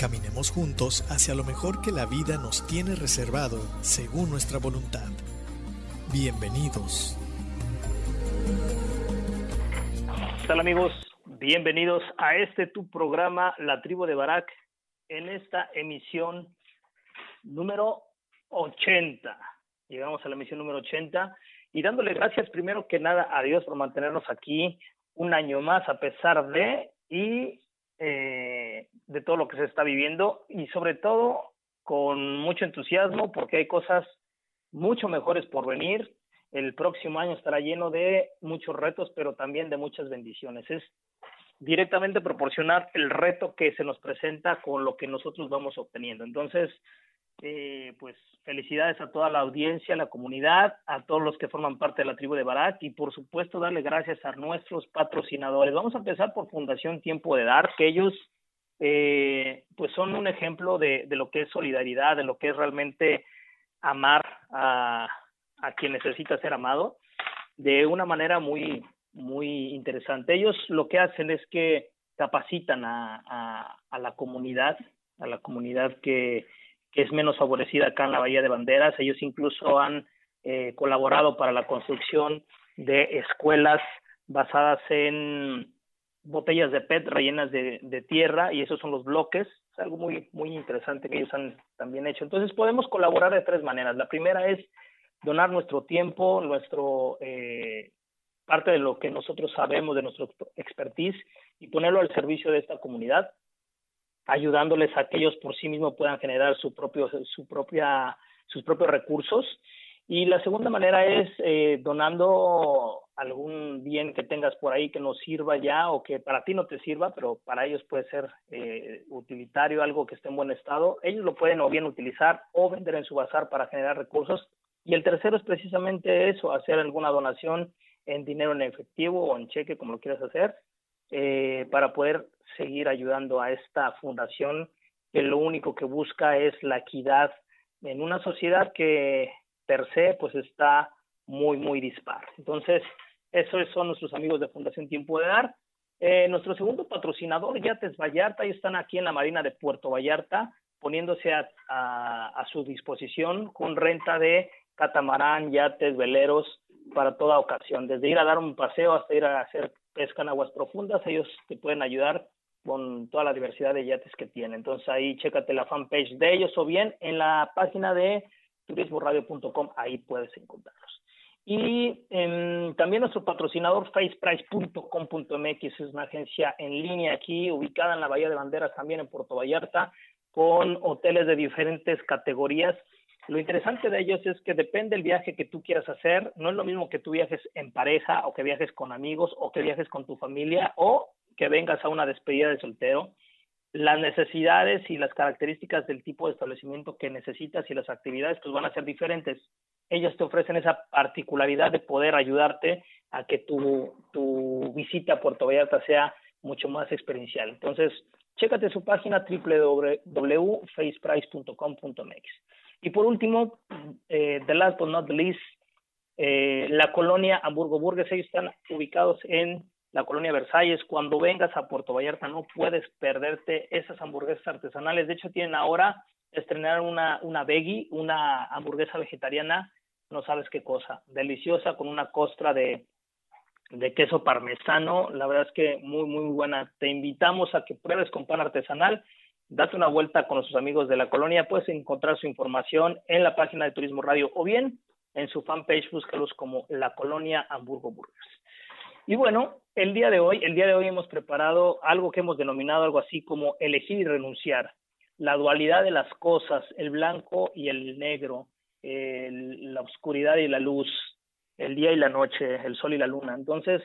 Caminemos juntos hacia lo mejor que la vida nos tiene reservado según nuestra voluntad. Bienvenidos. Hola amigos? Bienvenidos a este tu programa La Tribu de Barak en esta emisión número 80. Llegamos a la emisión número 80 y dándole gracias primero que nada a Dios por mantenernos aquí un año más a pesar de y eh, de todo lo que se está viviendo y sobre todo con mucho entusiasmo porque hay cosas mucho mejores por venir. El próximo año estará lleno de muchos retos, pero también de muchas bendiciones. Es directamente proporcionar el reto que se nos presenta con lo que nosotros vamos obteniendo. Entonces, eh, pues felicidades a toda la audiencia, a la comunidad, a todos los que forman parte de la tribu de Barak y por supuesto darle gracias a nuestros patrocinadores. Vamos a empezar por Fundación Tiempo de Dar, que ellos eh, pues son un ejemplo de, de, lo que es solidaridad, de lo que es realmente amar a, a quien necesita ser amado de una manera muy, muy interesante. Ellos lo que hacen es que capacitan a, a, a la comunidad, a la comunidad que que es menos favorecida acá en la Bahía de Banderas. Ellos incluso han eh, colaborado para la construcción de escuelas basadas en botellas de PET rellenas de, tierra y esos son los bloques. Es algo muy, muy interesante que ellos han también hecho. Entonces podemos colaborar de tres maneras. La primera es donar nuestro tiempo, nuestro eh, parte de lo que nosotros sabemos, de nuestro expertise y ponerlo al servicio de esta comunidad ayudándoles a que ellos por sí mismos puedan generar su propio, su propia, sus propios recursos. Y la segunda manera es eh, donando algún bien que tengas por ahí que nos sirva ya o que para ti no te sirva, pero para ellos puede ser eh, utilitario, algo que esté en buen estado. Ellos lo pueden o bien utilizar o vender en su bazar para generar recursos. Y el tercero es precisamente eso, hacer alguna donación en dinero en efectivo o en cheque, como lo quieras hacer, eh, para poder seguir ayudando a esta fundación que lo único que busca es la equidad en una sociedad que per se pues está muy muy dispar. Entonces, esos son nuestros amigos de Fundación Tiempo de Dar. Eh, nuestro segundo patrocinador, Yates Vallarta, ellos están aquí en la Marina de Puerto Vallarta, poniéndose a, a, a su disposición con renta de catamarán, yates, veleros para toda ocasión, desde ir a dar un paseo hasta ir a hacer pesca en aguas profundas, ellos te pueden ayudar con toda la diversidad de yates que tienen. Entonces ahí chécate la fanpage de ellos o bien en la página de turismoradio.com, ahí puedes encontrarlos. Y eh, también nuestro patrocinador faceprice.com.mx es una agencia en línea aquí, ubicada en la Bahía de Banderas, también en Puerto Vallarta, con hoteles de diferentes categorías. Lo interesante de ellos es que depende del viaje que tú quieras hacer, no es lo mismo que tú viajes en pareja o que viajes con amigos o que viajes con tu familia o que vengas a una despedida de soltero, las necesidades y las características del tipo de establecimiento que necesitas y las actividades pues van a ser diferentes. Ellas te ofrecen esa particularidad de poder ayudarte a que tu, tu visita a Puerto Vallarta sea mucho más experiencial. Entonces, chécate su página www.faceprice.com.mx. Y por último, eh, the last but not least, eh, la colonia Hamburgo Burgues, ellos están ubicados en la colonia Versalles. Cuando vengas a Puerto Vallarta no puedes perderte esas hamburguesas artesanales. De hecho, tienen ahora estrenar una, una veggie, una hamburguesa vegetariana, no sabes qué cosa, deliciosa con una costra de, de queso parmesano. La verdad es que muy, muy buena. Te invitamos a que pruebes con pan artesanal. Date una vuelta con nuestros amigos de la colonia. Puedes encontrar su información en la página de Turismo Radio o bien en su fanpage, búscalos como La Colonia Hamburgo Burgers. Y bueno, el día de hoy, el día de hoy hemos preparado algo que hemos denominado algo así como elegir y renunciar, la dualidad de las cosas, el blanco y el negro, la oscuridad y la luz, el día y la noche, el sol y la luna. Entonces,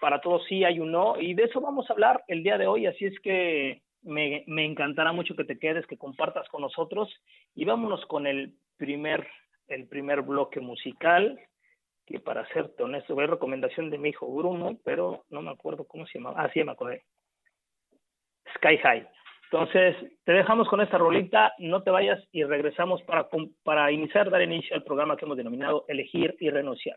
para todos sí hay un no, y de eso vamos a hablar el día de hoy, así es que me, encantará mucho que te quedes, que compartas con nosotros y vámonos con el primer, el primer bloque musical, que para serte honesto, fue recomendación de mi hijo Bruno, pero no me acuerdo cómo se llamaba. Ah, sí, me acordé. Sky High. Entonces, te dejamos con esta rolita, no te vayas y regresamos para, para iniciar, dar inicio al programa que hemos denominado Elegir y Renunciar.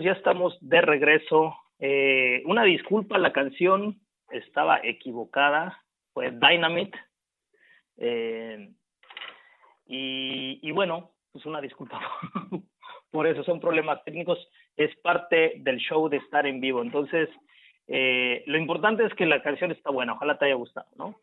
Ya estamos de regreso. Eh, una disculpa, la canción estaba equivocada. Fue Dynamite. Eh, y, y, bueno, pues una disculpa por eso, son problemas técnicos. Es parte del show de estar en vivo. Entonces, eh, lo importante es que la canción está buena, ojalá te haya gustado, ¿no?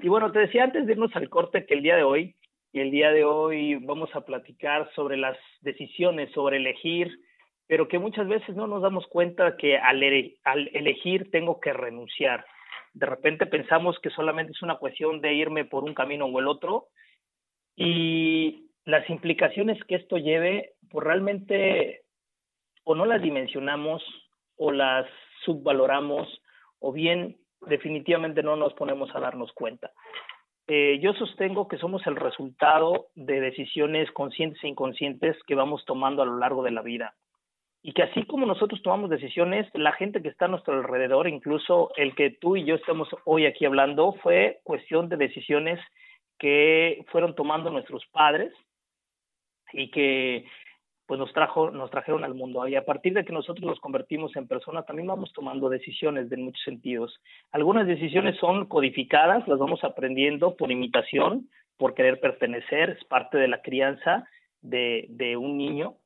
Y bueno, te decía antes de irnos al corte que el día de hoy, y el día de hoy vamos a platicar sobre las decisiones, sobre elegir, pero que muchas veces no nos damos cuenta que al, al elegir tengo que renunciar. De repente pensamos que solamente es una cuestión de irme por un camino o el otro, y las implicaciones que esto lleve, pues realmente o no las dimensionamos o las subvaloramos o bien definitivamente no nos ponemos a darnos cuenta. Eh, yo sostengo que somos el resultado de decisiones conscientes e inconscientes que vamos tomando a lo largo de la vida. Y que así como nosotros tomamos decisiones, la gente que está a nuestro alrededor, incluso el que tú y yo estamos hoy aquí hablando, fue cuestión de decisiones que fueron tomando nuestros padres y que pues nos trajo nos trajeron al mundo. Y a partir de que nosotros nos convertimos en personas también vamos tomando decisiones de muchos sentidos. Algunas decisiones son codificadas las vamos aprendiendo por imitación por querer pertenecer es parte de la crianza de, de un niño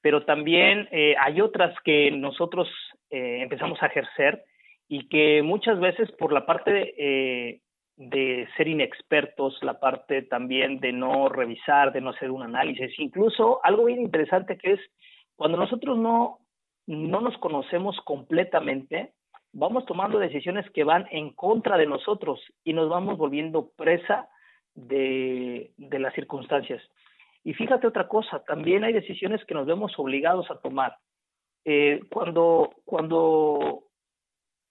pero también eh, hay otras que nosotros eh, empezamos a ejercer y que muchas veces por la parte eh, de ser inexpertos, la parte también de no revisar, de no hacer un análisis, incluso algo bien interesante que es cuando nosotros no, no nos conocemos completamente, vamos tomando decisiones que van en contra de nosotros y nos vamos volviendo presa de, de las circunstancias. Y fíjate otra cosa, también hay decisiones que nos vemos obligados a tomar. Eh, cuando, cuando,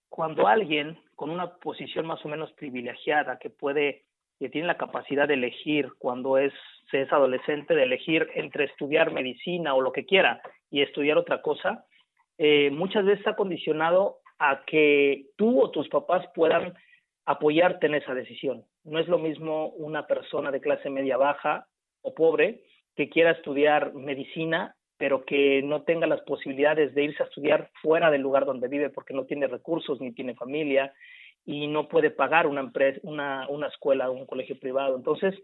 cuando alguien con una posición más o menos privilegiada que puede, que tiene la capacidad de elegir cuando es, se es adolescente, de elegir entre estudiar medicina o lo que quiera y estudiar otra cosa, eh, muchas veces está condicionado a que tú o tus papás puedan apoyarte en esa decisión. No es lo mismo una persona de clase media baja o pobre que quiera estudiar medicina, pero que no tenga las posibilidades de irse a estudiar fuera del lugar donde vive porque no tiene recursos ni tiene familia y no puede pagar una empresa, una, una escuela o un colegio privado. Entonces,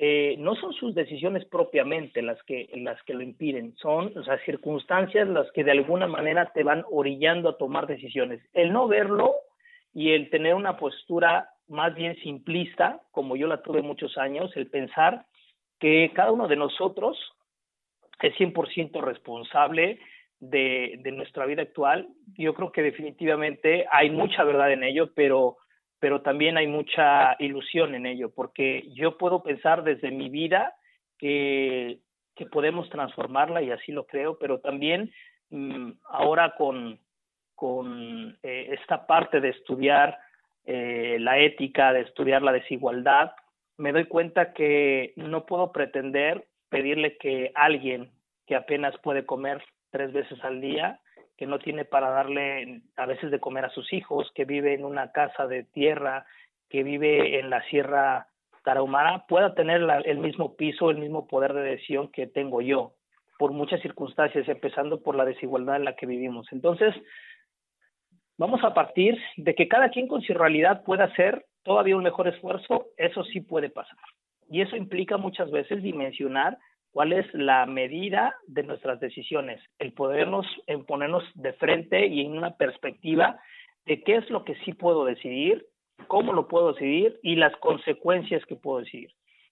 eh, no son sus decisiones propiamente las que, las que lo impiden, son las circunstancias las que de alguna manera te van orillando a tomar decisiones. El no verlo y el tener una postura más bien simplista, como yo la tuve muchos años, el pensar que cada uno de nosotros es 100% responsable de, nuestra vida actual. Yo creo que definitivamente hay mucha verdad en ello, pero, pero también hay mucha ilusión en ello, porque yo puedo pensar desde mi vida que, podemos transformarla y así lo creo, pero también mmm, ahora con, con eh, esta parte de estudiar eh, la ética, de estudiar la desigualdad, me doy cuenta que no puedo pretender pedirle que alguien que apenas puede comer tres veces al día, que no tiene para darle a veces de comer a sus hijos, que vive en una casa de tierra, que vive en la Sierra Tarahumara, pueda tener la, el mismo piso, el mismo poder de decisión que tengo yo, por muchas circunstancias, empezando por la desigualdad en la que vivimos. Entonces, vamos a partir de que cada quien con su realidad pueda hacer todavía un mejor esfuerzo, eso sí puede pasar. Y eso implica muchas veces dimensionar cuál es la medida de nuestras decisiones, el podernos en ponernos de frente y en una perspectiva de qué es lo que sí puedo decidir, cómo lo puedo decidir y las consecuencias que puedo decidir.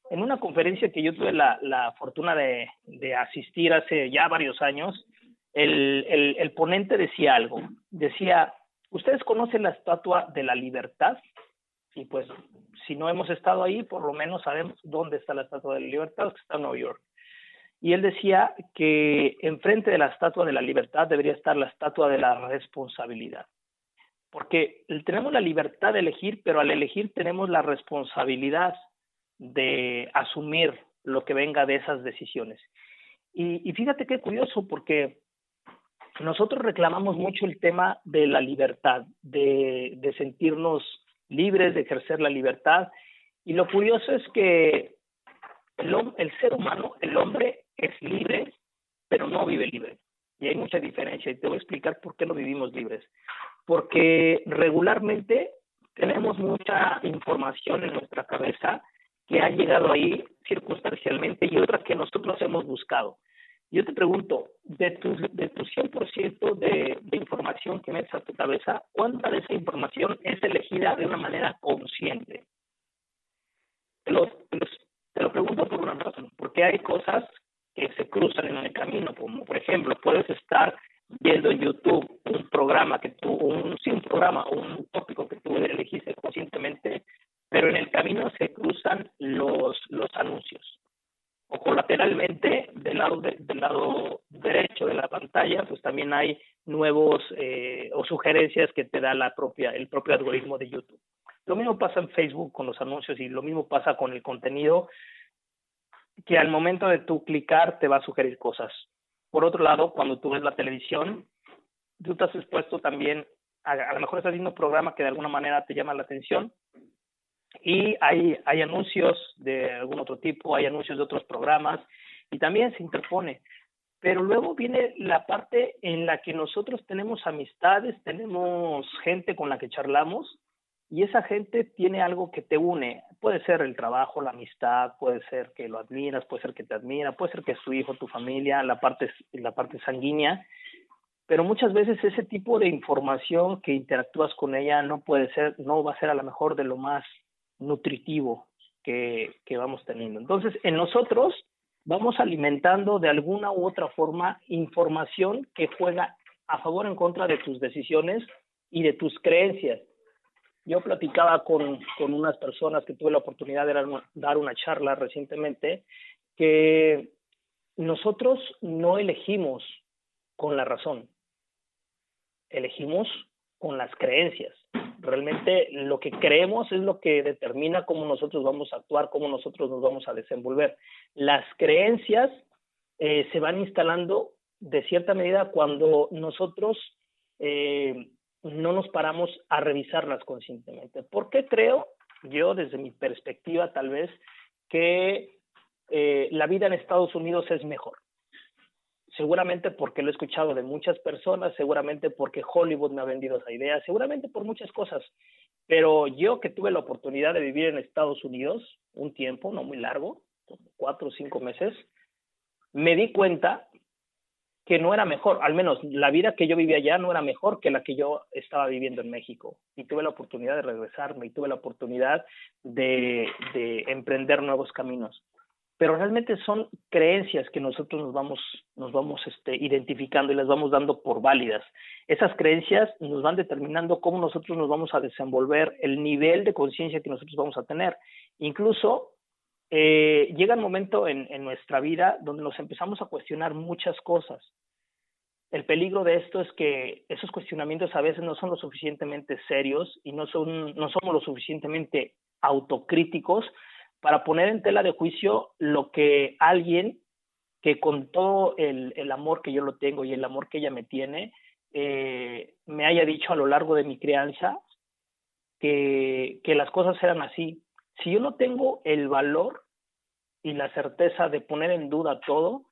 En una conferencia que yo tuve la, la fortuna de, de, asistir hace ya varios años, el, el, el ponente decía algo, decía, ¿ustedes conocen la estatua de la libertad? Y pues si no hemos estado ahí, por lo menos sabemos dónde está la Estatua de la Libertad, que está en Nueva York. Y él decía que enfrente de la Estatua de la Libertad debería estar la Estatua de la Responsabilidad. Porque tenemos la libertad de elegir, pero al elegir tenemos la responsabilidad de asumir lo que venga de esas decisiones. Y, fíjate qué curioso, porque nosotros reclamamos mucho el tema de la libertad, de, de sentirnos libres de ejercer la libertad. Y lo curioso es que el, el ser humano, el hombre, es libre, pero no vive libre. Y hay mucha diferencia y te voy a explicar por qué no vivimos libres. Porque regularmente tenemos mucha información en nuestra cabeza que ha llegado ahí circunstancialmente y otra que nosotros hemos buscado. Yo te pregunto, de tu, de tu 100% de, de información que metes a tu cabeza, ¿cuánta de esa información es elegida de una manera consciente? Te lo, te lo pregunto por una razón, porque hay cosas que se cruzan en el camino, como por ejemplo, puedes estar viendo en YouTube un programa que tú, un, sí, un programa un tópico que tú elegiste conscientemente, pero en el camino se cruzan los, los anuncios o colateralmente del lado del lado derecho de la pantalla pues también hay nuevos eh, o sugerencias que te da la propia el propio algoritmo de YouTube. Lo mismo pasa en Facebook con los anuncios y lo mismo pasa con el contenido que al momento de tú clicar te va a sugerir cosas. Por otro lado, cuando tú ves la televisión, tú estás expuesto también, a, a lo mejor estás viendo un programa que de alguna manera te llama la atención y hay, hay anuncios de algún otro tipo, hay anuncios de otros programas y también se interpone. Pero luego viene la parte en la que nosotros tenemos amistades, tenemos gente con la que charlamos y esa gente tiene algo que te une. Puede ser el trabajo, la amistad, puede ser que lo admiras, puede ser que te admira, puede ser que es tu hijo, tu familia, la parte, la parte sanguínea, pero muchas veces ese tipo de información que interactúas con ella no puede ser, no va a ser a lo mejor de lo más nutritivo que, que vamos teniendo. Entonces, en nosotros vamos alimentando de alguna u otra forma información que juega a favor o en contra de tus decisiones y de tus creencias. Yo platicaba con, con unas personas que tuve la oportunidad de dar una charla recientemente que nosotros no elegimos con la razón, elegimos con las creencias. Realmente lo que creemos es lo que determina cómo nosotros vamos a actuar, cómo nosotros nos vamos a desenvolver. Las creencias eh, se van instalando de cierta medida cuando nosotros eh, no nos paramos a revisarlas conscientemente. ¿Por qué creo yo, desde mi perspectiva tal vez, que eh, la vida en Estados Unidos es mejor? Seguramente porque lo he escuchado de muchas personas, seguramente porque Hollywood me ha vendido esa idea, seguramente por muchas cosas. Pero yo que tuve la oportunidad de vivir en Estados Unidos un tiempo, no muy largo, cuatro o cinco meses, me di cuenta que no era mejor, al menos la vida que yo vivía allá no era mejor que la que yo estaba viviendo en México. Y tuve la oportunidad de regresarme y tuve la oportunidad de, de emprender nuevos caminos pero realmente son creencias que nosotros nos vamos, nos vamos este, identificando y las vamos dando por válidas. Esas creencias nos van determinando cómo nosotros nos vamos a desenvolver, el nivel de conciencia que nosotros vamos a tener. Incluso eh, llega un momento en, en nuestra vida donde nos empezamos a cuestionar muchas cosas. El peligro de esto es que esos cuestionamientos a veces no son lo suficientemente serios y no, son, no somos lo suficientemente autocríticos para poner en tela de juicio lo que alguien que con todo el, el amor que yo lo tengo y el amor que ella me tiene, eh, me haya dicho a lo largo de mi crianza que, que las cosas eran así. Si yo no tengo el valor y la certeza de poner en duda todo,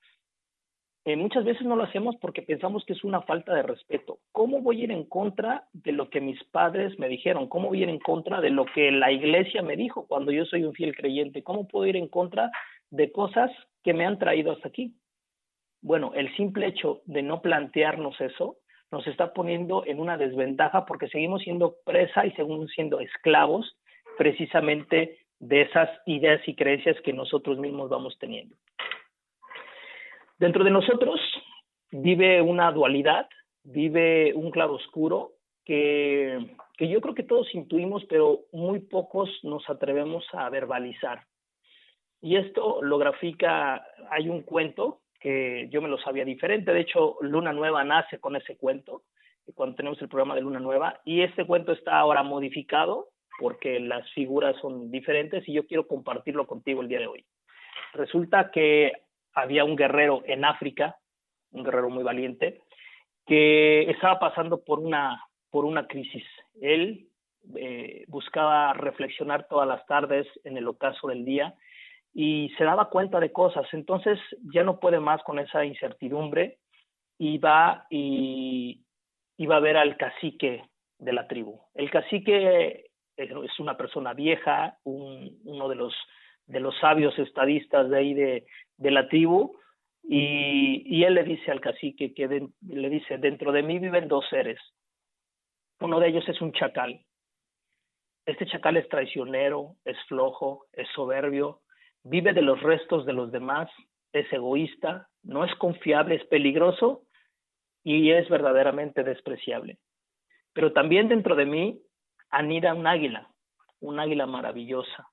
eh, muchas veces no lo hacemos porque pensamos que es una falta de respeto. ¿Cómo voy a ir en contra de lo que mis padres me dijeron? ¿Cómo voy a ir en contra de lo que la iglesia me dijo cuando yo soy un fiel creyente? ¿Cómo puedo ir en contra de cosas que me han traído hasta aquí? Bueno, el simple hecho de no plantearnos eso nos está poniendo en una desventaja porque seguimos siendo presa y seguimos siendo esclavos precisamente de esas ideas y creencias que nosotros mismos vamos teniendo. Dentro de nosotros vive una dualidad, vive un claro oscuro que, que yo creo que todos intuimos, pero muy pocos nos atrevemos a verbalizar. Y esto lo grafica, hay un cuento que yo me lo sabía diferente, de hecho Luna Nueva nace con ese cuento, cuando tenemos el programa de Luna Nueva, y este cuento está ahora modificado porque las figuras son diferentes y yo quiero compartirlo contigo el día de hoy. Resulta que había un guerrero en África, un guerrero muy valiente, que estaba pasando por una, por una crisis. Él eh, buscaba reflexionar todas las tardes en el ocaso del día y se daba cuenta de cosas. Entonces ya no puede más con esa incertidumbre y va y, y va a ver al cacique de la tribu. El cacique es una persona vieja, un, uno de los de los sabios estadistas de ahí de, de la tribu, y, y, él le dice al cacique que le dice, dentro de mí viven dos seres. Uno de ellos es un chacal. Este chacal es traicionero, es flojo, es soberbio, vive de los restos de los demás, es egoísta, no es confiable, es peligroso y es verdaderamente despreciable. Pero también dentro de mí anida un águila, un águila maravillosa,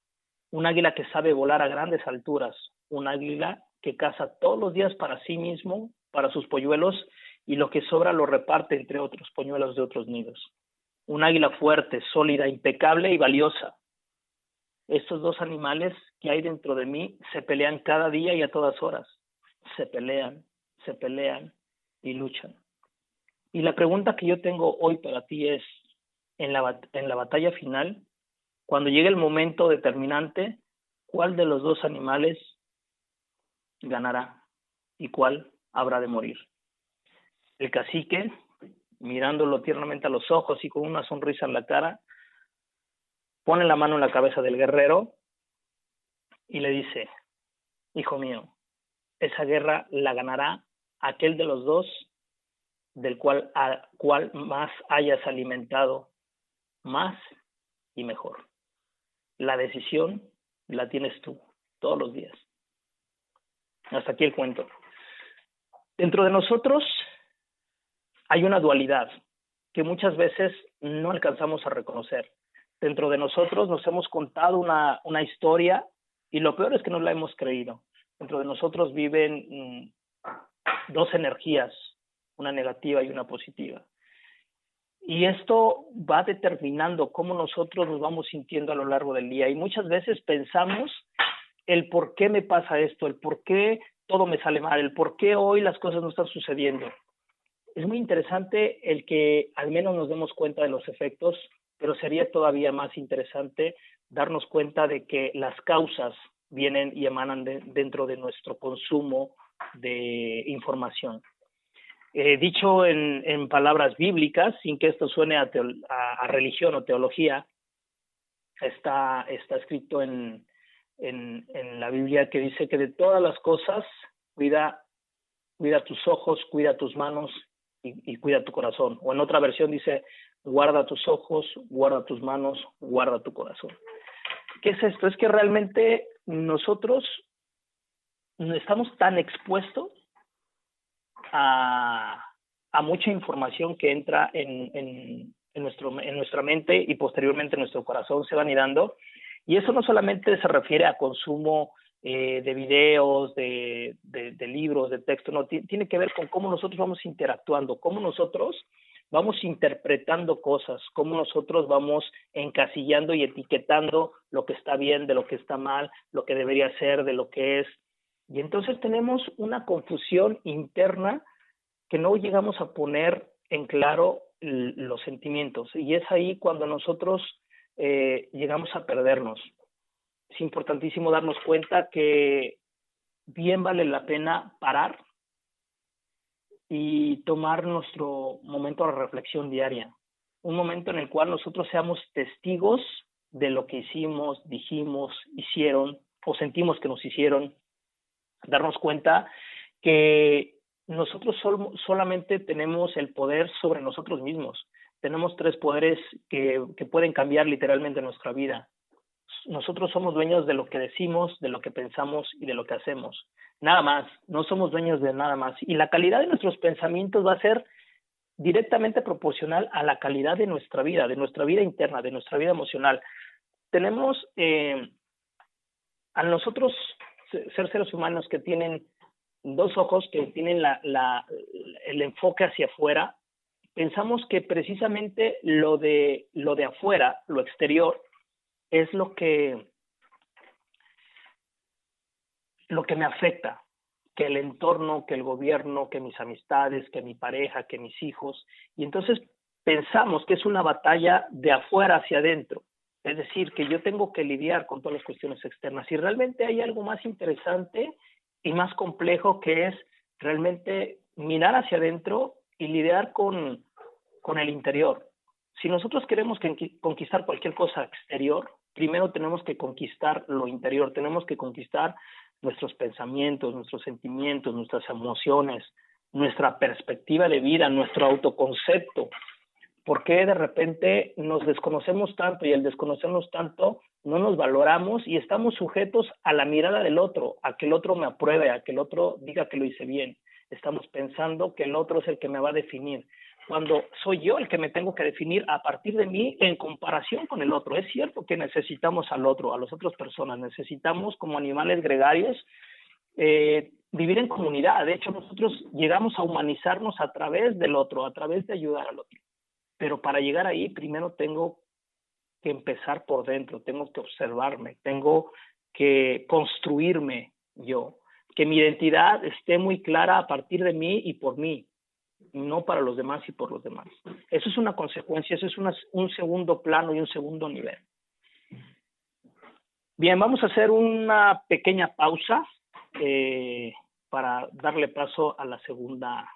un águila que sabe volar a grandes alturas, un águila que caza todos los días para sí mismo, para sus polluelos, y lo que sobra lo reparte entre otros polluelos de otros nidos. Un águila fuerte, sólida, impecable y valiosa. Estos dos animales que hay dentro de mí se pelean cada día y a todas horas. Se pelean, se pelean y luchan. Y la pregunta que yo tengo hoy para ti es, en la, en la batalla final, cuando llegue el momento determinante, ¿cuál de los dos animales ganará y cuál habrá de morir? El cacique, mirándolo tiernamente a los ojos y con una sonrisa en la cara, pone la mano en la cabeza del guerrero y le dice, hijo mío, esa guerra la ganará aquel de los dos del cual, cual más hayas alimentado más y mejor. La decisión la tienes tú todos los días. Hasta aquí el cuento. Dentro de nosotros hay una dualidad que muchas veces no alcanzamos a reconocer. Dentro de nosotros nos hemos contado una, una historia y lo peor es que no la hemos creído. Dentro de nosotros viven mm, dos energías, una negativa y una positiva. Y esto va determinando cómo nosotros nos vamos sintiendo a lo largo del día. Y muchas veces pensamos el por qué me pasa esto, el por qué todo me sale mal, el por qué hoy las cosas no están sucediendo. Es muy interesante el que al menos nos demos cuenta de los efectos, pero sería todavía más interesante darnos cuenta de que las causas vienen y emanan dentro de nuestro consumo de información. Eh, dicho en, palabras bíblicas, sin que esto suene a, a, religión o teología, está, escrito en, la Biblia que dice que de todas las cosas cuida, cuida tus ojos, cuida tus manos y, y cuida tu corazón. O en otra versión dice, guarda tus ojos, guarda tus manos, guarda tu corazón. ¿Qué es esto? Es que realmente nosotros estamos tan expuestos a, mucha información que entra en, en, nuestro, en nuestra mente y posteriormente en nuestro corazón se van dando. Y eso no solamente se refiere a consumo eh, de videos, de, de, de, libros, de texto, no, tiene que ver con cómo nosotros vamos interactuando, cómo nosotros vamos interpretando cosas, cómo nosotros vamos encasillando y etiquetando lo que está bien, de lo que está mal, lo que debería ser, de lo que es. Y entonces tenemos una confusión interna que no llegamos a poner en claro los sentimientos. Y es ahí cuando nosotros eh, llegamos a perdernos. Es importantísimo darnos cuenta que bien vale la pena parar y tomar nuestro momento de reflexión diaria, un momento en el cual nosotros seamos testigos de lo que hicimos, dijimos, hicieron o sentimos que nos hicieron, darnos cuenta que nosotros sol solamente tenemos el poder sobre nosotros mismos. Tenemos tres poderes que, que pueden cambiar literalmente nuestra vida. Nosotros somos dueños de lo que decimos, de lo que pensamos y de lo que hacemos nada más, no somos dueños de nada más. Y la calidad de nuestros pensamientos va a ser directamente proporcional a la calidad de nuestra vida, de nuestra vida interna, de nuestra vida emocional. Tenemos eh, a nosotros ser seres humanos que tienen dos ojos, que tienen la, la, el enfoque hacia afuera, pensamos que precisamente lo de, lo de afuera, lo exterior, es lo que lo que me afecta, que el entorno, que el gobierno, que mis amistades, que mi pareja, que mis hijos. Y entonces pensamos que es una batalla de afuera hacia adentro. Es decir, que yo tengo que lidiar con todas las cuestiones externas. Y realmente hay algo más interesante y más complejo que es realmente mirar hacia adentro y lidiar con, con el interior. Si nosotros queremos conquistar cualquier cosa exterior, primero tenemos que conquistar lo interior, tenemos que conquistar nuestros pensamientos, nuestros sentimientos, nuestras emociones, nuestra perspectiva de vida, nuestro autoconcepto. ¿Por qué de repente nos desconocemos tanto y al desconocernos tanto no nos valoramos y estamos sujetos a la mirada del otro, a que el otro me apruebe, a que el otro diga que lo hice bien? Estamos pensando que el otro es el que me va a definir cuando soy yo el que me tengo que definir a partir de mí en comparación con el otro. Es cierto que necesitamos al otro, a las otras personas, necesitamos como animales gregarios eh, vivir en comunidad. De hecho, nosotros llegamos a humanizarnos a través del otro, a través de ayudar al otro. Pero para llegar ahí, primero tengo que empezar por dentro, tengo que observarme, tengo que construirme yo. que mi identidad esté muy clara a partir de mí y por mí, no para los demás y por los demás. Eso es una consecuencia, eso es un segundo plano y un segundo nivel. Bien, vamos a hacer una pequeña pausa eh, para darle paso a la segunda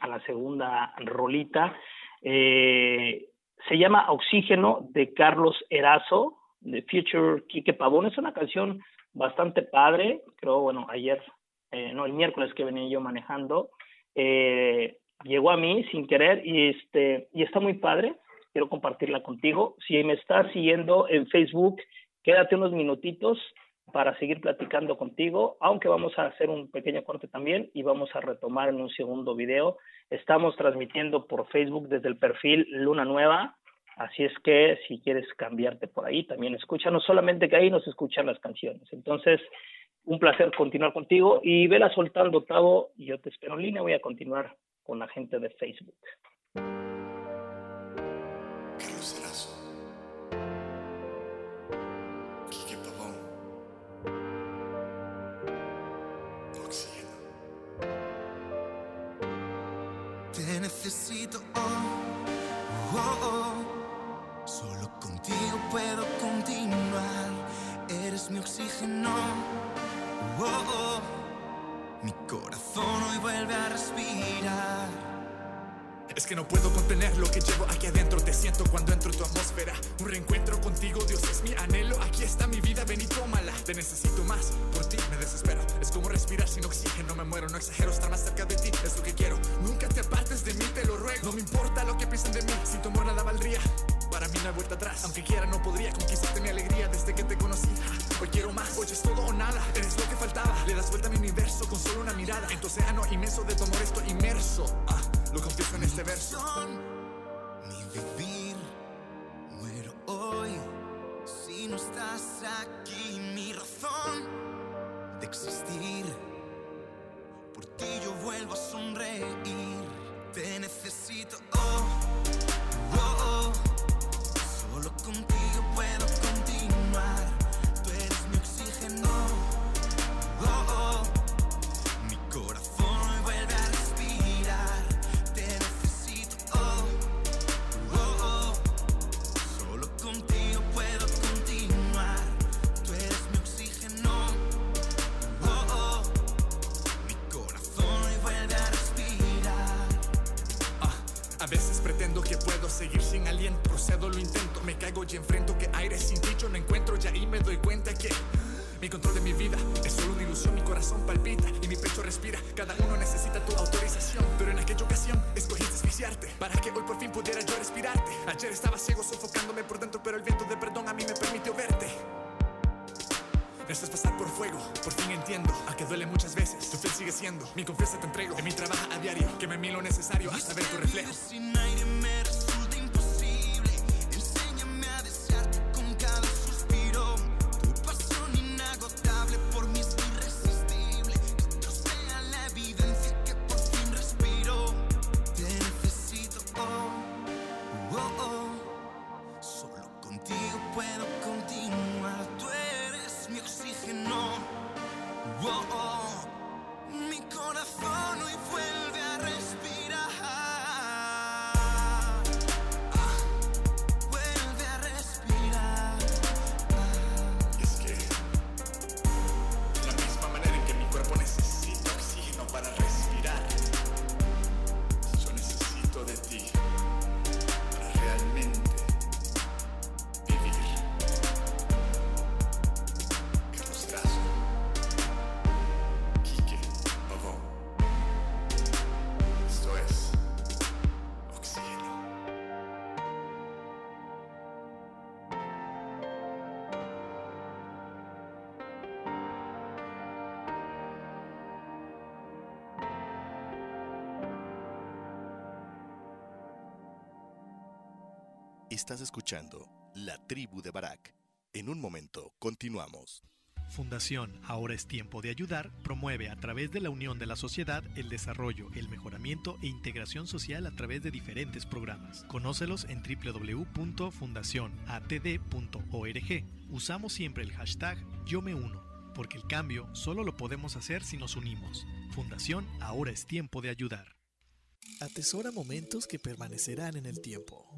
a la segunda rolita. Eh, se llama Oxígeno de Carlos Erazo, de Future Quique Pavón. Es una canción bastante padre. Creo, bueno, ayer, eh, no, el miércoles que venía yo manejando, eh, llegó a mí sin querer y, este, y está muy padre. Quiero compartirla contigo. Si me estás siguiendo en Facebook, quédate unos minutitos para seguir platicando contigo, aunque vamos a hacer un pequeño corte también y vamos a retomar en un segundo video. Estamos transmitiendo por Facebook desde el perfil Luna Nueva, así es que si quieres cambiarte por ahí, también escúchanos, solamente que ahí nos escuchan las canciones. Entonces, un placer continuar contigo y vela soltando, Tavo, y yo te espero en línea, voy a continuar con la gente de Facebook. Que no puedo contener lo que llevo aquí adentro. Te siento cuando entro en tu atmósfera. Un reencuentro contigo, Dios es mi anhelo. Aquí está mi vida, ven y tómala. Te necesito más, por ti me desespero. Es como respirar sin oxígeno, me muero. No exagero, estar más cerca de ti es lo que quiero. Nunca te apartes de mí, te lo ruego. No me importa lo que piensen de mí, si tu amor nada valdría. Para mí no hay vuelta atrás. Aunque quiera, no podría conquistarte mi alegría desde que te conocí. Hoy quiero más, hoy es todo o nada. Eres lo que faltaba. Le das vuelta a mi universo con solo una mirada. En tu océano inmenso de tu amor estoy inmerso. Ah. Lo confieso en este verso. Mi vivir, muero hoy. Si no estás aquí, mi razón de existir. Por ti yo vuelvo a sonreír. Te necesito, oh, oh, seguir sin aliento. Procedo, lo intento, me caigo y enfrento que aire sin dicho no encuentro. Ya ahí me doy cuenta que mi control de mi vida es solo una ilusión. Mi corazón palpita y mi pecho respira. Cada uno necesita tu autorización. Pero en aquella ocasión escogiste asfixiarte para que hoy por fin pudiera yo respirarte. Ayer estaba ciego sofocándome por dentro, pero el viento de perdón a mí me permitió verte. Esto es pasar por fuego, por fin entiendo, a que duele muchas veces, tu fe sigue siendo, mi confianza te entrego, en mi trabajo a diario, que me mí lo necesario hasta ver tu reflejo. Estás escuchando La Tribu de Barak. En un momento, continuamos. Fundación Ahora es Tiempo de Ayudar promueve a través de la unión de la sociedad el desarrollo, el mejoramiento e integración social a través de diferentes programas. Conócelos en www.fundacionatd.org. Usamos siempre el hashtag Yo me uno porque el cambio solo lo podemos hacer si nos unimos. Fundación Ahora es tiempo de ayudar. Atesora momentos que permanecerán en el tiempo.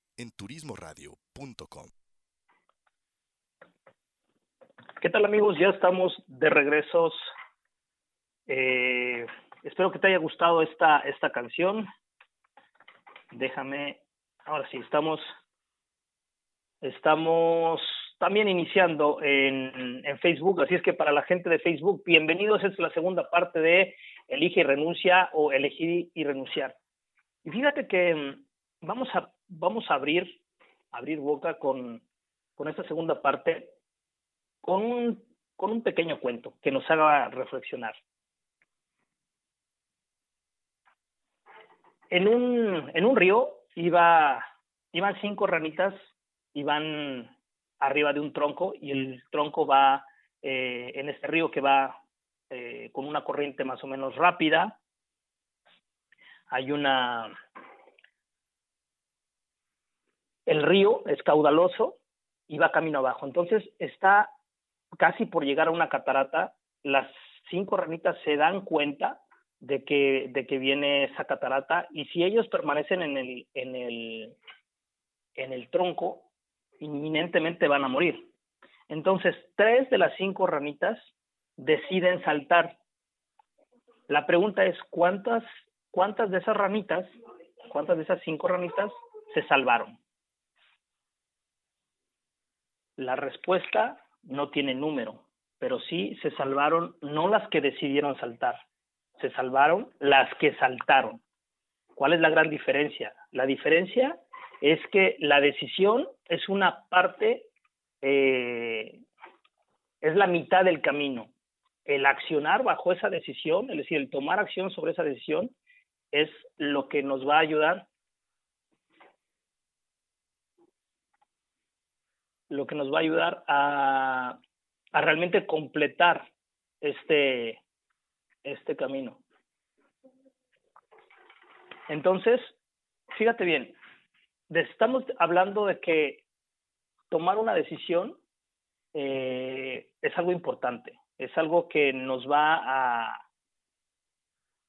en turismoradio.com. ¿Qué tal amigos? Ya estamos de regresos. Eh, espero que te haya gustado esta, esta canción. Déjame, ahora sí, estamos, estamos también iniciando en, en, Facebook, así es que para la gente de Facebook, bienvenidos, es la segunda parte de Elige y renuncia o elegir y renunciar. Y fíjate que mm, vamos a, vamos a abrir, abrir boca con, con esta segunda parte, con un, con un pequeño cuento que nos haga reflexionar. En un, en un río iba, iban cinco ranitas, iban arriba de un tronco y el tronco va eh, en este río que va eh, con una corriente más o menos rápida. Hay una... El río es caudaloso y va camino abajo. Entonces está casi por llegar a una catarata. Las cinco ranitas se dan cuenta de que, de que viene esa catarata y si ellos permanecen en el, en el, en el tronco, inminentemente van a morir. Entonces, tres de las cinco ranitas deciden saltar. La pregunta es, ¿cuántas, cuántas de esas ranitas, cuántas de esas cinco ranitas se salvaron? La respuesta no tiene número, pero sí se salvaron no las que decidieron saltar, se salvaron las que saltaron. ¿Cuál es la gran diferencia? La diferencia es que la decisión es una parte, eh, es la mitad del camino. El accionar bajo esa decisión, es decir, el tomar acción sobre esa decisión, es lo que nos va a ayudar, lo que nos va a ayudar a, a realmente completar este, este camino. Entonces, fíjate bien, estamos hablando de que tomar una decisión eh, es algo importante, es algo que nos va a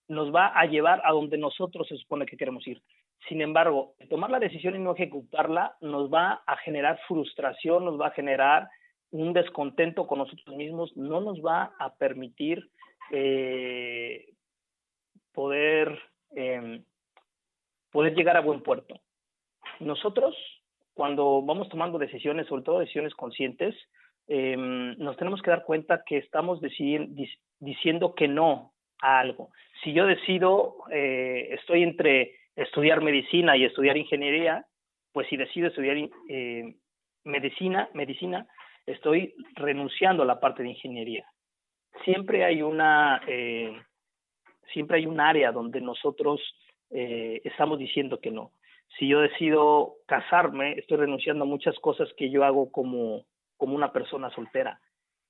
nos va a llevar a donde nosotros se supone que queremos ir. Sin embargo, tomar la decisión y no ejecutarla nos va a generar frustración, nos va a generar un descontento con nosotros mismos, no nos va a permitir eh, poder, eh, poder llegar a buen puerto nosotros, cuando vamos tomando decisiones, sobre todo decisiones conscientes, eh, nos tenemos que dar cuenta que estamos diciendo que no a algo. Si yo decido, eh, estoy entre estudiar medicina y estudiar ingeniería, pues si decido estudiar eh, medicina, medicina, estoy renunciando a la parte de ingeniería. Siempre hay una, eh, siempre hay un área donde nosotros eh, estamos diciendo que no si yo decido casarme, estoy renunciando a muchas cosas que yo hago como, como una persona soltera.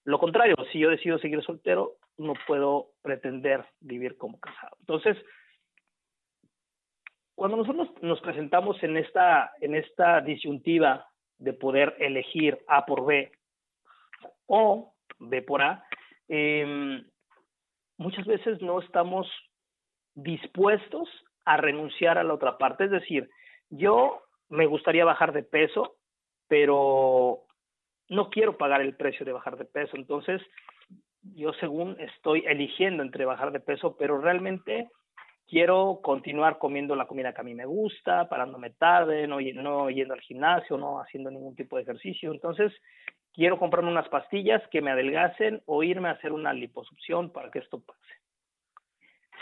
Lo contrario, si yo decido seguir soltero, no puedo pretender vivir como casado. Entonces, cuando nosotros nos presentamos en esta, en esta disyuntiva de poder elegir A por B o B por A, eh, muchas veces no estamos dispuestos a renunciar a la otra parte. Es decir, yo me gustaría bajar de peso, pero no quiero pagar el precio de bajar de peso. Entonces, yo según estoy eligiendo entre bajar de peso, pero realmente quiero continuar comiendo la comida que a mí me gusta, parándome tarde, no, yendo al gimnasio, no haciendo ningún tipo de ejercicio. Entonces, quiero comprarme unas pastillas que me adelgacen o irme a hacer una liposucción para que esto pase.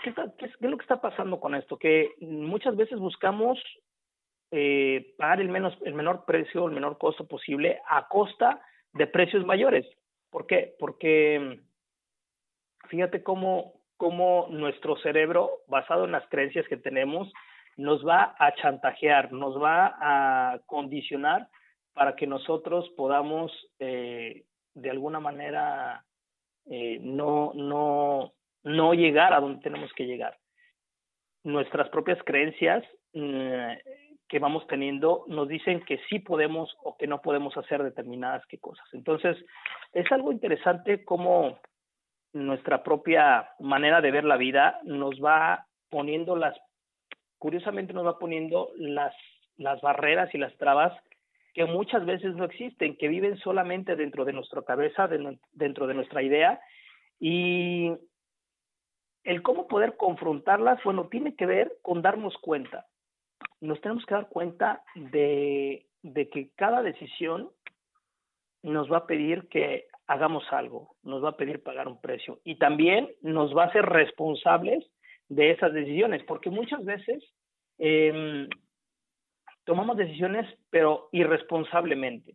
¿Qué, qué es lo que está pasando con esto? Que muchas veces buscamos eh, pagar el, menos, el menor precio, el menor costo posible a costa de precios mayores. ¿Por qué? Porque fíjate cómo, cómo nuestro cerebro, basado en las creencias que tenemos, nos va a chantajear, nos va a condicionar para que nosotros podamos eh, de alguna manera eh, no, no, no llegar a donde tenemos que llegar. Nuestras propias creencias mm, que vamos teniendo nos dicen que sí podemos o que no podemos hacer determinadas qué cosas. Entonces, es algo interesante cómo nuestra propia manera de ver la vida nos va poniendo las, curiosamente nos va poniendo las, las barreras y las trabas que muchas veces no existen, que viven solamente dentro de nuestra cabeza, dentro de nuestra idea, y el cómo poder confrontarlas, bueno, tiene que ver con darnos cuenta. Nos tenemos que dar cuenta de, de que cada decisión nos va a pedir que hagamos algo, nos va a pedir pagar un precio y también nos va a hacer responsables de esas decisiones, porque muchas veces eh, tomamos decisiones, pero irresponsablemente.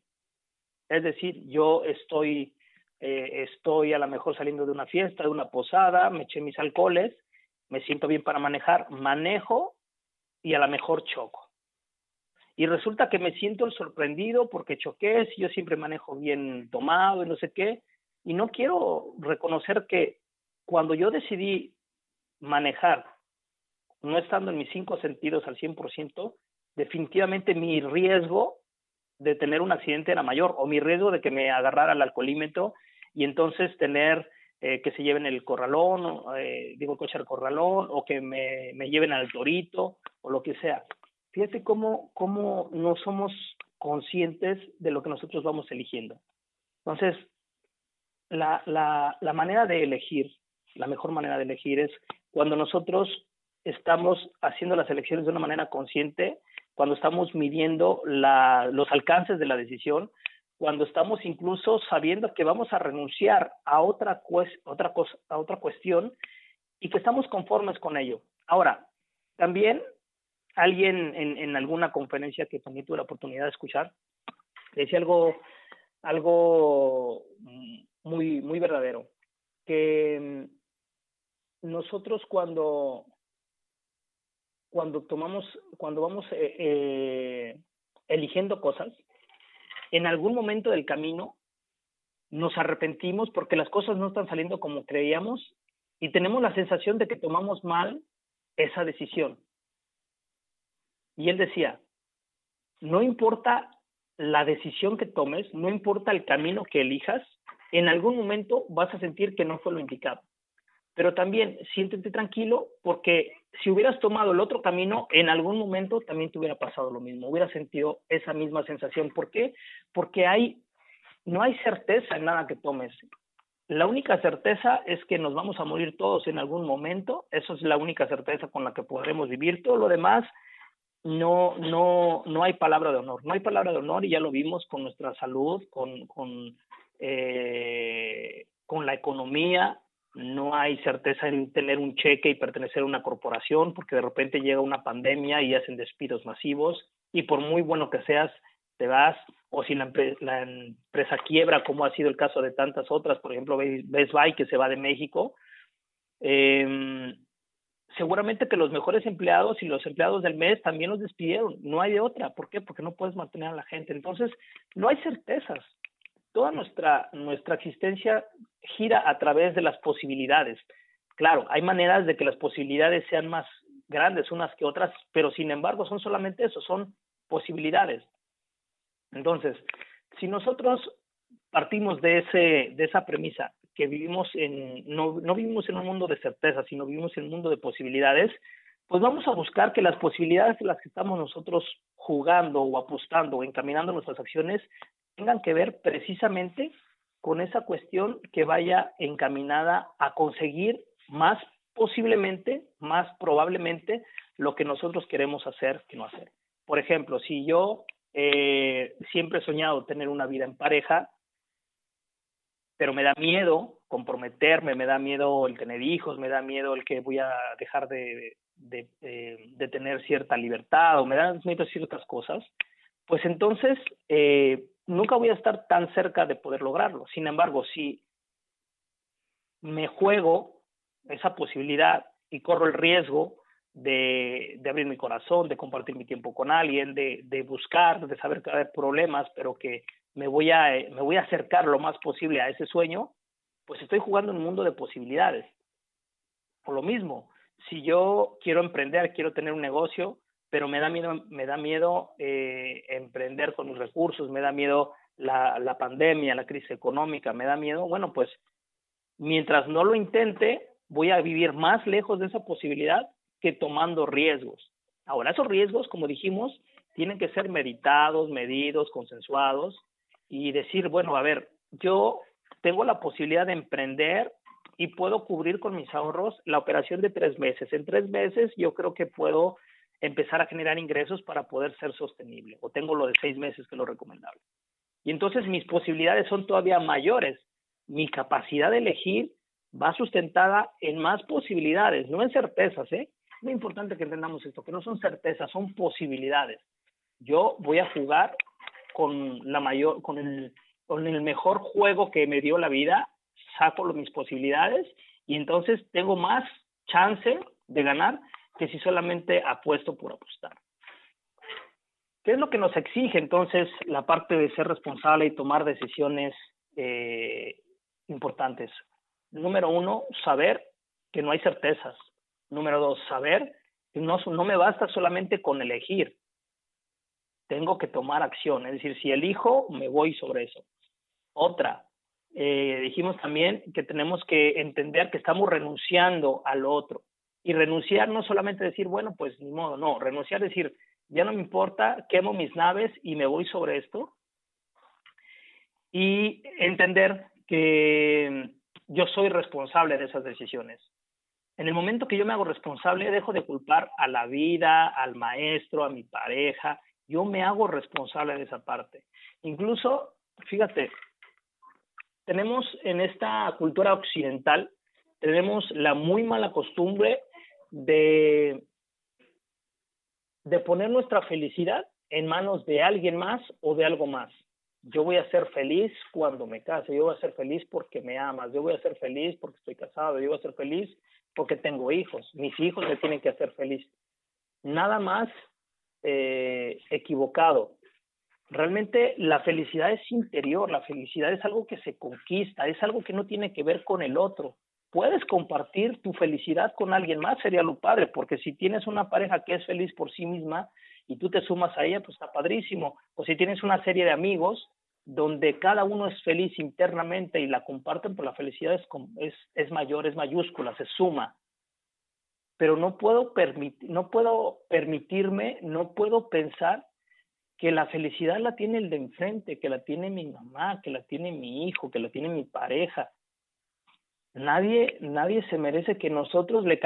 Es decir, yo estoy, eh, estoy a lo mejor saliendo de una fiesta, de una posada, me eché mis alcoholes, me siento bien para manejar, manejo y a lo mejor choco. Y resulta que me siento sorprendido porque choqué, si yo siempre manejo bien tomado y no sé qué, y no quiero reconocer que cuando yo decidí manejar, no estando en mis cinco sentidos al 100%, definitivamente mi riesgo de tener un accidente era mayor o mi riesgo de que me agarrara el alcoholímetro y entonces tener eh, que se lleven el corralón, eh, digo el coche al corralón o que me lleven al torito o lo que sea. Fíjate cómo, cómo no somos conscientes de lo que nosotros vamos eligiendo. Entonces, la, la, la manera de elegir, la mejor manera de elegir es cuando nosotros estamos haciendo las elecciones de una manera consciente cuando estamos midiendo la, los alcances de la decisión, cuando estamos incluso sabiendo que vamos a renunciar a otra, otra, cosa, a otra cuestión y que estamos conformes con ello. Ahora, también alguien en, en alguna conferencia que también tuve la oportunidad de escuchar, decía algo, algo muy, muy verdadero, que nosotros cuando cuando tomamos, cuando vamos eh, eh, eligiendo cosas, en algún momento del camino nos arrepentimos porque las cosas no están saliendo como creíamos y tenemos la sensación de que tomamos mal esa decisión. Y él decía, no importa la decisión que tomes, no importa el camino que elijas, en algún momento vas a sentir que no fue lo indicado pero también siéntete tranquilo porque si hubieras tomado el otro camino, en algún momento también te hubiera pasado lo mismo, hubieras sentido esa misma sensación. ¿Por qué? Porque hay, no hay certeza en nada que tomes. La única certeza es que nos vamos a morir todos en algún momento, eso es la única certeza con la que podremos vivir. Todo lo demás no, no, no hay palabra de honor, no hay palabra de honor y ya lo vimos con nuestra salud, con, con, eh, con la economía, no hay certeza en tener un cheque y pertenecer a una corporación porque de repente llega una pandemia y hacen despidos masivos. Y por muy bueno que seas te vas. O si la, empresa quiebra como ha sido el caso de tantas otras, por ejemplo Best Buy que se va de México, eh, seguramente que los mejores empleados y los empleados del mes también los despidieron, no hay de otra, ¿por qué? Porque no puedes mantener a la gente, entonces no hay certezas, toda nuestra, nuestra existencia gira a través de las posibilidades. Claro, hay maneras de que las posibilidades sean más grandes unas que otras, pero sin embargo son solamente eso, son posibilidades. Entonces, si nosotros partimos de, ese, de esa premisa, que vivimos en, no, no vivimos en un mundo de certeza, sino vivimos en un mundo de posibilidades, pues vamos a buscar que las posibilidades en las que estamos nosotros jugando o apostando o encaminando nuestras acciones tengan que ver precisamente con esa cuestión que vaya encaminada a conseguir más posiblemente, más probablemente, lo que nosotros queremos hacer que no hacer. Por ejemplo, si yo eh, siempre he soñado tener una vida en pareja, pero me da miedo comprometerme, me da miedo el tener hijos, me da miedo el que voy a dejar de, de, eh, tener cierta libertad o me dan miedo ciertas cosas, pues entonces eh, nunca voy a estar tan cerca de poder lograrlo. Sin embargo, si me juego esa posibilidad y corro el riesgo de, de, abrir mi corazón, de compartir mi tiempo con alguien, de, de buscar, de saber que va haber problemas, pero que me voy, a, me voy a acercar lo más posible a ese sueño, pues estoy jugando en un mundo de posibilidades. Por lo mismo, si yo quiero emprender, quiero tener un negocio, pero me da miedo, me da miedo eh, emprender con mis recursos, me da miedo la, la pandemia, la crisis económica, me da miedo, bueno, pues mientras no lo intente, voy a vivir más lejos de esa posibilidad que tomando riesgos. Ahora, esos riesgos, como dijimos, tienen que ser meditados, medidos, consensuados y decir, bueno, a ver, yo tengo la posibilidad de emprender y puedo cubrir con mis ahorros la operación de tres meses. En tres meses yo creo que puedo empezar a generar ingresos para poder ser sostenible, o tengo lo de seis meses que es lo recomendable. Y entonces mis posibilidades son todavía mayores. Mi capacidad de elegir va sustentada en más posibilidades, no en certezas, ¿eh? Es muy importante que entendamos esto, que no son certezas, son posibilidades. Yo voy a jugar con la mayor, con el, con el mejor juego que me dio la vida, saco mis posibilidades y entonces tengo más chance de ganar que si solamente apuesto por apostar. ¿Qué es lo que nos exige entonces la parte de ser responsable y tomar decisiones eh, importantes? Número uno, saber que no hay certezas. Número dos, saber que no, no me basta solamente con elegir. Tengo que tomar acción. Es decir, si elijo, me voy sobre eso. Otra, eh, dijimos también que tenemos que entender que estamos renunciando al otro. Y renunciar no solamente decir, bueno, pues ni modo, no, renunciar decir, ya no me importa, quemo mis naves y me voy sobre esto. Y entender que yo soy responsable de esas decisiones. En el momento que yo me hago responsable, dejo de culpar a la vida, al maestro, a mi pareja. Yo me hago responsable de esa parte. Incluso, fíjate, tenemos en esta cultura occidental, tenemos la muy mala costumbre de, de poner nuestra felicidad en manos de alguien más o de algo más. Yo voy a ser feliz cuando me case, yo voy a ser feliz porque me amas, yo voy a ser feliz porque estoy casado, yo voy a ser feliz porque tengo hijos, mis hijos me tienen que hacer feliz. Nada más eh, equivocado. Realmente la felicidad es interior, la felicidad es algo que se conquista, es algo que no tiene que ver con el otro puedes compartir tu felicidad con alguien más, sería lo padre, porque si tienes una pareja que es feliz por sí misma y tú te sumas a ella, pues está padrísimo. O si tienes una serie de amigos donde cada uno es feliz internamente y la comparten, pues la felicidad es, mayor, es mayúscula, se suma. Pero no puedo, permitir, no puedo permitirme, no puedo pensar que la felicidad la tiene el de enfrente, que la tiene mi mamá, que la tiene mi hijo, que la tiene mi pareja, Nadie, nadie se merece que nosotros le,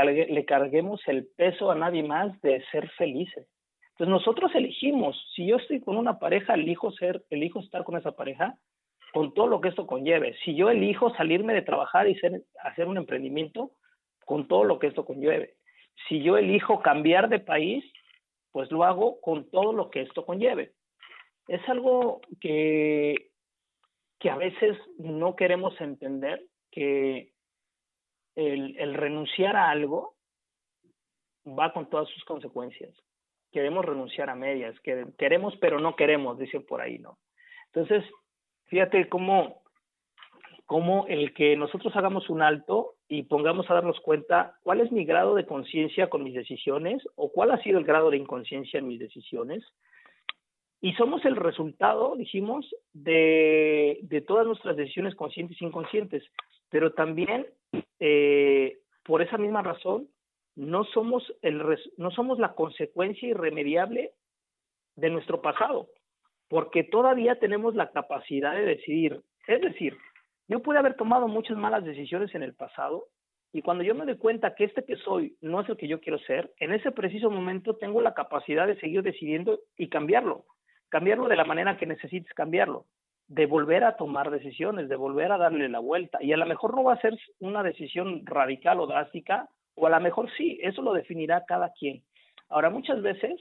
carguemos el peso a nadie más de ser felices. Entonces nosotros elegimos, si yo estoy con una pareja, elijo ser, elijo estar con esa pareja con todo lo que esto conlleve. Si yo elijo salirme de trabajar y ser, hacer un emprendimiento, con todo lo que esto conlleve. Si yo elijo cambiar de país, pues lo hago con todo lo que esto conlleve. Es algo que, que a veces no queremos entender, que el, renunciar a algo va con todas sus consecuencias. Queremos renunciar a medias, que queremos pero no queremos, dice por ahí, ¿no? Entonces, fíjate cómo, cómo el que nosotros hagamos un alto y pongamos a darnos cuenta cuál es mi grado de conciencia con mis decisiones o cuál ha sido el grado de inconsciencia en mis decisiones. Y somos el resultado, dijimos, de, de todas nuestras decisiones conscientes e inconscientes pero también eh, por esa misma razón no somos, el, no somos la consecuencia irremediable de nuestro pasado, porque todavía tenemos la capacidad de decidir. Es decir, yo pude haber tomado muchas malas decisiones en el pasado y cuando yo me doy cuenta que este que soy no es el que yo quiero ser, en ese preciso momento tengo la capacidad de seguir decidiendo y cambiarlo, cambiarlo de la manera que necesites cambiarlo de volver a tomar decisiones, de volver a darle la vuelta. Y a lo mejor no va a ser una decisión radical o drástica, o a lo mejor sí, eso lo definirá cada quien. Ahora, muchas veces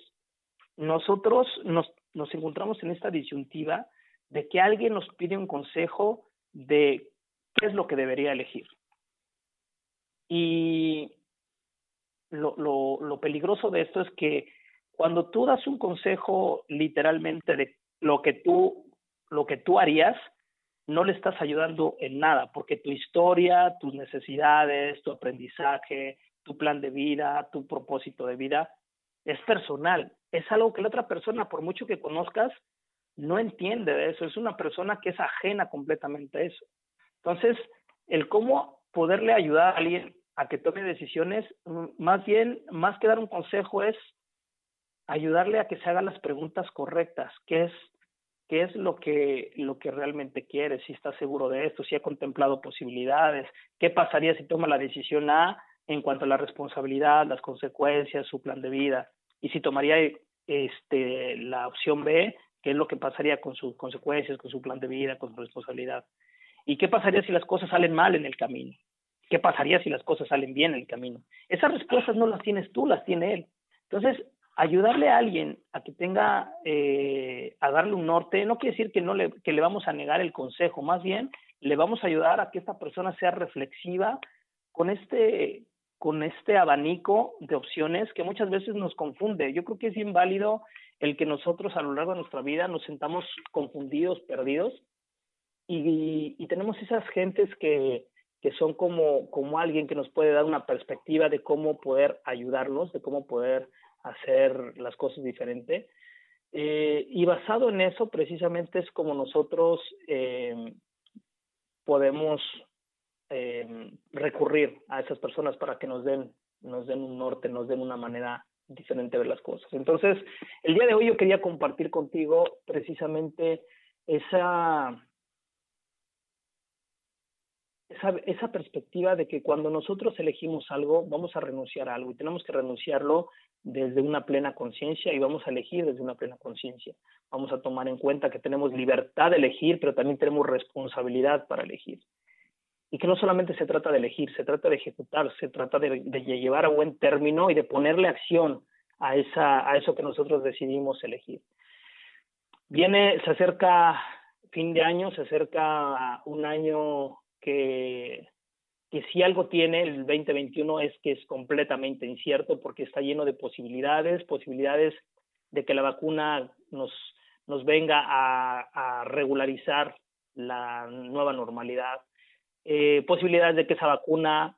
nosotros nos, nos encontramos en esta disyuntiva de que alguien nos pide un consejo de qué es lo que debería elegir. Y lo, lo, lo peligroso de esto es que cuando tú das un consejo literalmente de lo que tú, lo que tú harías, no le estás ayudando en nada, porque tu historia, tus necesidades, tu aprendizaje, tu plan de vida, tu propósito de vida, es personal. Es algo que la otra persona, por mucho que conozcas, no entiende de eso. Es una persona que es ajena completamente a eso. Entonces, el cómo poderle ayudar a alguien a que tome decisiones, más bien, más que dar un consejo, es ayudarle a que se haga las preguntas correctas, qué es, qué es lo que, lo que realmente quiere, si está seguro de esto, si ha contemplado posibilidades, qué pasaría si toma la decisión A en cuanto a la responsabilidad, las consecuencias, su plan de vida, y si tomaría este, la opción B, qué es lo que pasaría con sus consecuencias, con su plan de vida, con su responsabilidad. ¿Y qué pasaría si las cosas salen mal en el camino? ¿Qué pasaría si las cosas salen bien en el camino? Esas respuestas no las tienes tú, las tiene él. Entonces, ayudarle a alguien a que tenga, eh, a darle un norte, no quiere decir que, no le, que le vamos a negar el consejo, más bien le vamos a ayudar a que esta persona sea reflexiva con este, con este abanico de opciones que muchas veces nos confunde. Yo creo que es bien válido el que nosotros a lo largo de nuestra vida nos sentamos confundidos, perdidos, y, tenemos esas gentes que, que son como, como alguien que nos puede dar una perspectiva de cómo poder ayudarnos, de cómo poder hacer las cosas diferente. Eh, y basado en eso, precisamente es como nosotros eh, podemos eh, recurrir a esas personas para que nos den, nos den un norte, nos den una manera diferente ver las cosas. Entonces, el día de hoy yo quería compartir contigo precisamente esa, esa, esa perspectiva de que cuando nosotros elegimos algo, vamos a renunciar a algo y tenemos que renunciarlo desde una plena conciencia y vamos a elegir desde una plena conciencia. Vamos a tomar en cuenta que tenemos libertad de elegir, pero también tenemos responsabilidad para elegir y que no solamente se trata de elegir, se trata de ejecutar, se trata de, llevar a buen término y de ponerle acción a, esa, a eso que nosotros decidimos elegir. Viene, se acerca fin de año, se acerca un año que, que si algo tiene el 2021 es que es completamente incierto porque está lleno de posibilidades, posibilidades de que la vacuna nos, nos venga a regularizar la nueva normalidad, eh, posibilidades de que esa vacuna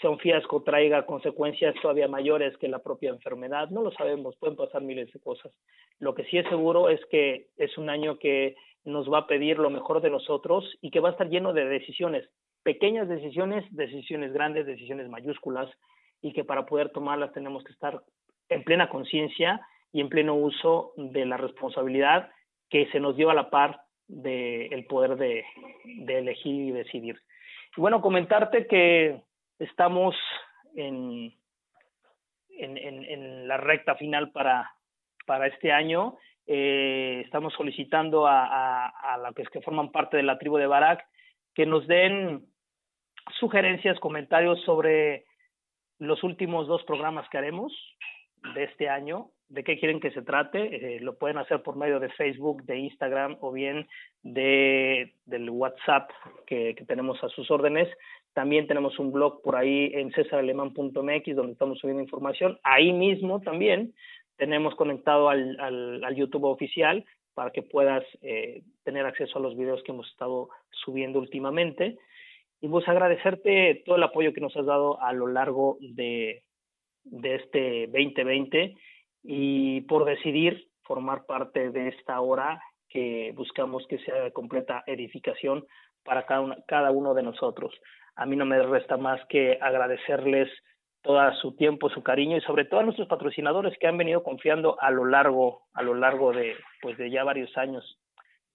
sea un fiasco, traiga consecuencias todavía mayores que la propia enfermedad. No lo sabemos, pueden pasar miles de cosas. Lo que sí es seguro es que es un año que nos va a pedir lo mejor de nosotros y que va a estar lleno de decisiones, pequeñas decisiones, decisiones grandes, decisiones mayúsculas, y que para poder tomarlas tenemos que estar en plena conciencia y en pleno uso de la responsabilidad que se nos dio a la par del de poder de, de elegir y decidir. Y bueno, comentarte que estamos en, en, en, la recta final para, para este año. Eh, estamos solicitando a, a, a los que forman parte de la tribu de Barak que nos den sugerencias, comentarios sobre los últimos dos programas que haremos de este año, de qué quieren que se trate, eh, lo pueden hacer por medio de Facebook, de Instagram o bien de del WhatsApp que, que tenemos a sus órdenes. También tenemos un blog por ahí en cesaraleman.mx donde estamos subiendo información. Ahí mismo también tenemos conectado al, al, al YouTube oficial para que puedas eh, tener acceso a los videos que hemos estado subiendo últimamente. Y pues agradecerte todo el apoyo que nos has dado a lo largo de, de este 2020 y por decidir formar parte de esta hora que buscamos que sea de completa edificación para cada, uno de nosotros. A mí no me resta más que agradecerles todo su tiempo, su cariño y sobre todo a nuestros patrocinadores que han venido confiando a lo largo, a lo largo de, pues de ya varios años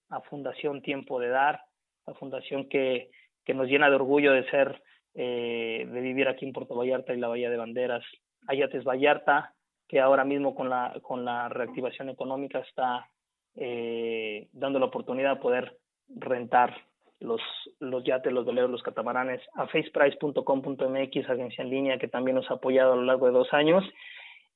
a Fundación Tiempo de Dar, a Fundación que, que nos llena de orgullo de ser, eh, de vivir aquí en Puerto Vallarta y la Bahía de Banderas, Ayates Vallarta, que ahora mismo con la, con la reactivación económica está eh, dando la oportunidad de poder rentar los, los yates, los veleros, los catamaranes, a faceprice.com.mx, agencia en línea que también nos ha apoyado a lo largo de dos años.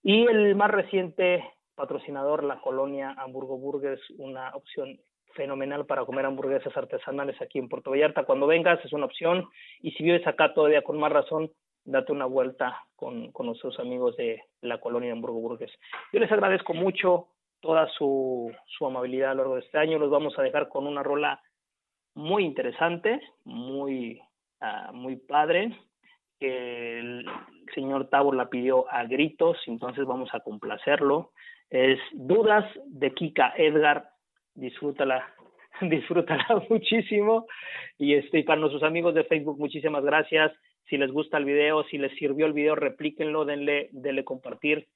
Y el más reciente patrocinador, la colonia Hamburgo Burgers, una opción fenomenal para comer hamburguesas artesanales aquí en Puerto Vallarta. Cuando vengas es una opción y si vives acá todavía con más razón, date una vuelta con, con nuestros amigos de la colonia de Hamburgo Burgues. Yo les agradezco mucho toda su, su amabilidad a lo largo de este año. Los vamos a dejar con una rola muy interesante, muy, uh, muy padre, que el señor Tabor la pidió a gritos, entonces vamos a complacerlo. Es Dudas de Kika Edgar, disfrútala, disfrútala muchísimo. Y este, para nuestros amigos de Facebook, muchísimas gracias. Si les gusta el video, si les sirvió el video, replíquenlo, denle, denle compartir,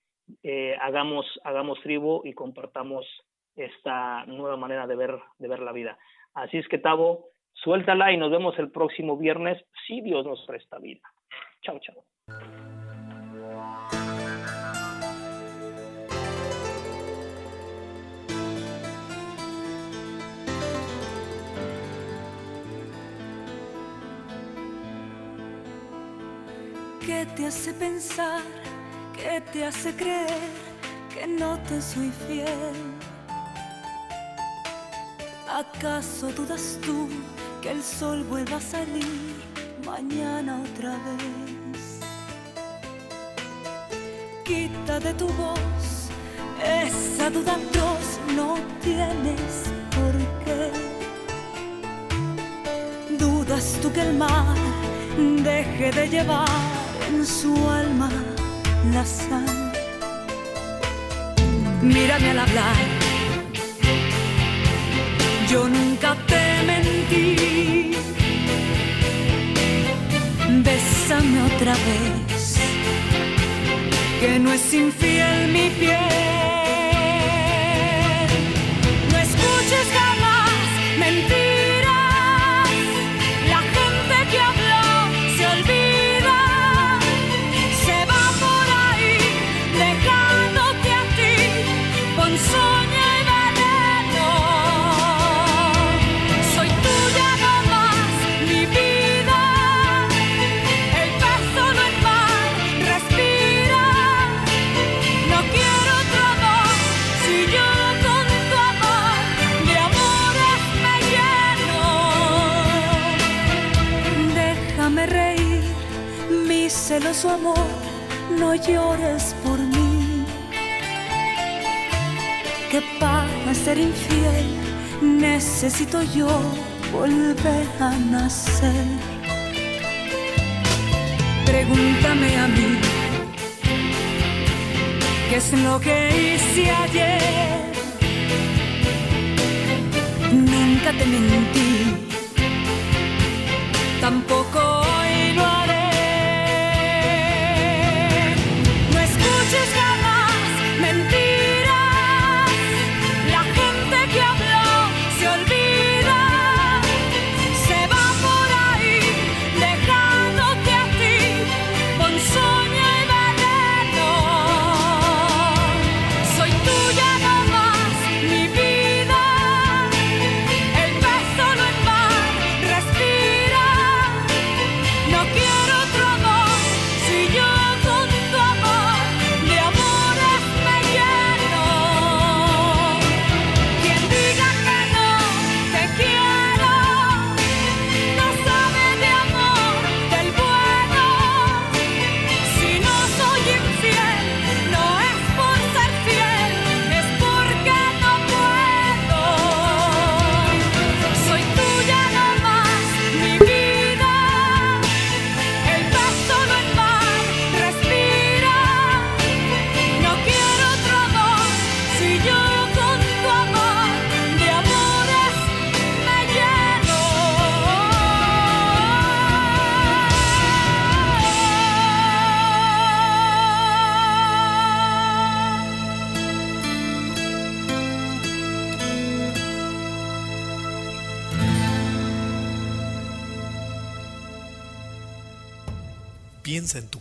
eh, hagamos, hagamos tribu y compartamos esta nueva manera de ver, de ver la vida. Así es que Tavo, suéltala y nos vemos el próximo viernes, si Dios nos presta vida. Chao, chao. ¿Qué te hace pensar? ¿Qué te hace creer que no te soy fiel? ¿Acaso dudas tú que el sol vuelva a salir mañana otra vez? Quita de tu voz esa duda atroz, no tienes por qué. Dudas tú que el mar deje de llevar en su alma la sal. Mírame al hablar, yo nunca te mentí. Bésame otra vez, que no es infiel mi piel. Celoso amor, no llores por mí. Que para ser infiel necesito yo volver a nacer. Pregúntame a mí, ¿qué es lo que hice ayer? Nunca te mentí tampoco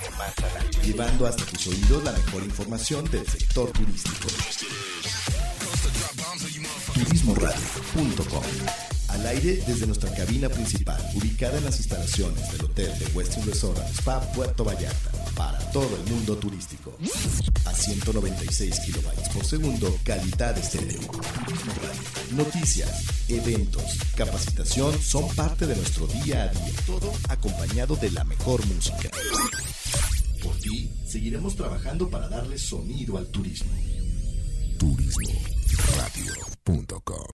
Año. Llevando hasta tus oídos la mejor información del sector turístico. Turismoradio.com Al aire desde nuestra cabina principal, ubicada en las instalaciones del Hotel de Westin Resort Spa Puerto Vallarta, para todo el mundo turístico. A 196 kilobytes por segundo, calidad estéreo. Turismo. Noticias, eventos, capacitación son parte de nuestro día a día, todo acompañado de la mejor música. Por ti, seguiremos trabajando para darle sonido al turismo. Turismoradio.com